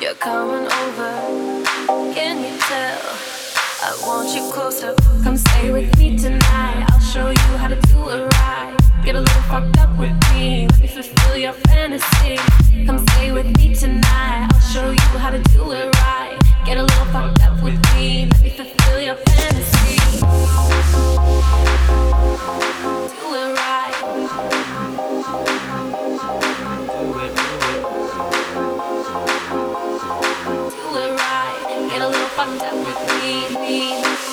You're coming over, can you tell? I want you closer, come stay with me. Come with me, me.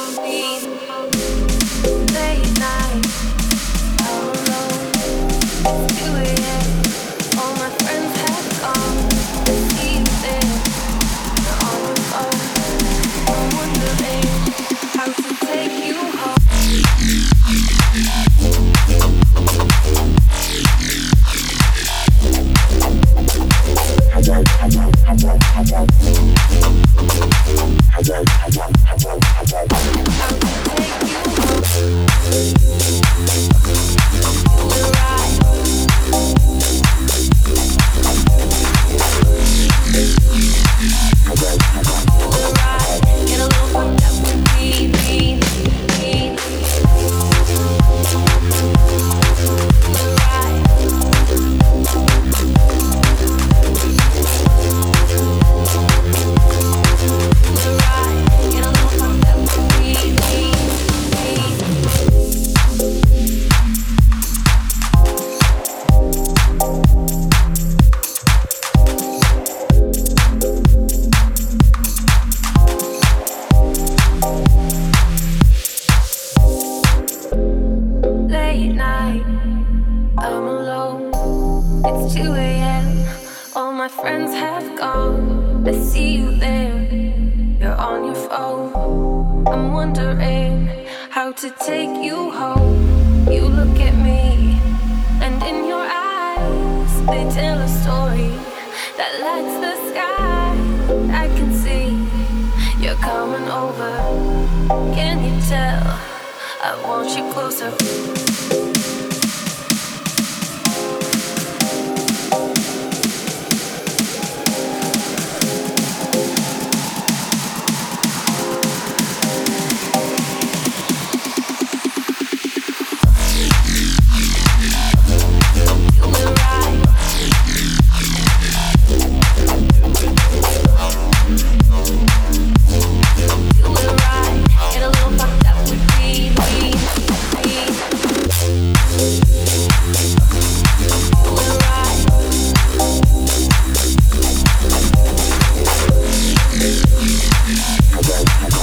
It's 2 a.m. All my friends have gone. I see you there. You're on your phone. I'm wondering how to take you home. You look at me, and in your eyes, they tell a story that lights the sky. I can see you're coming over. Can you tell? I want you closer. I'm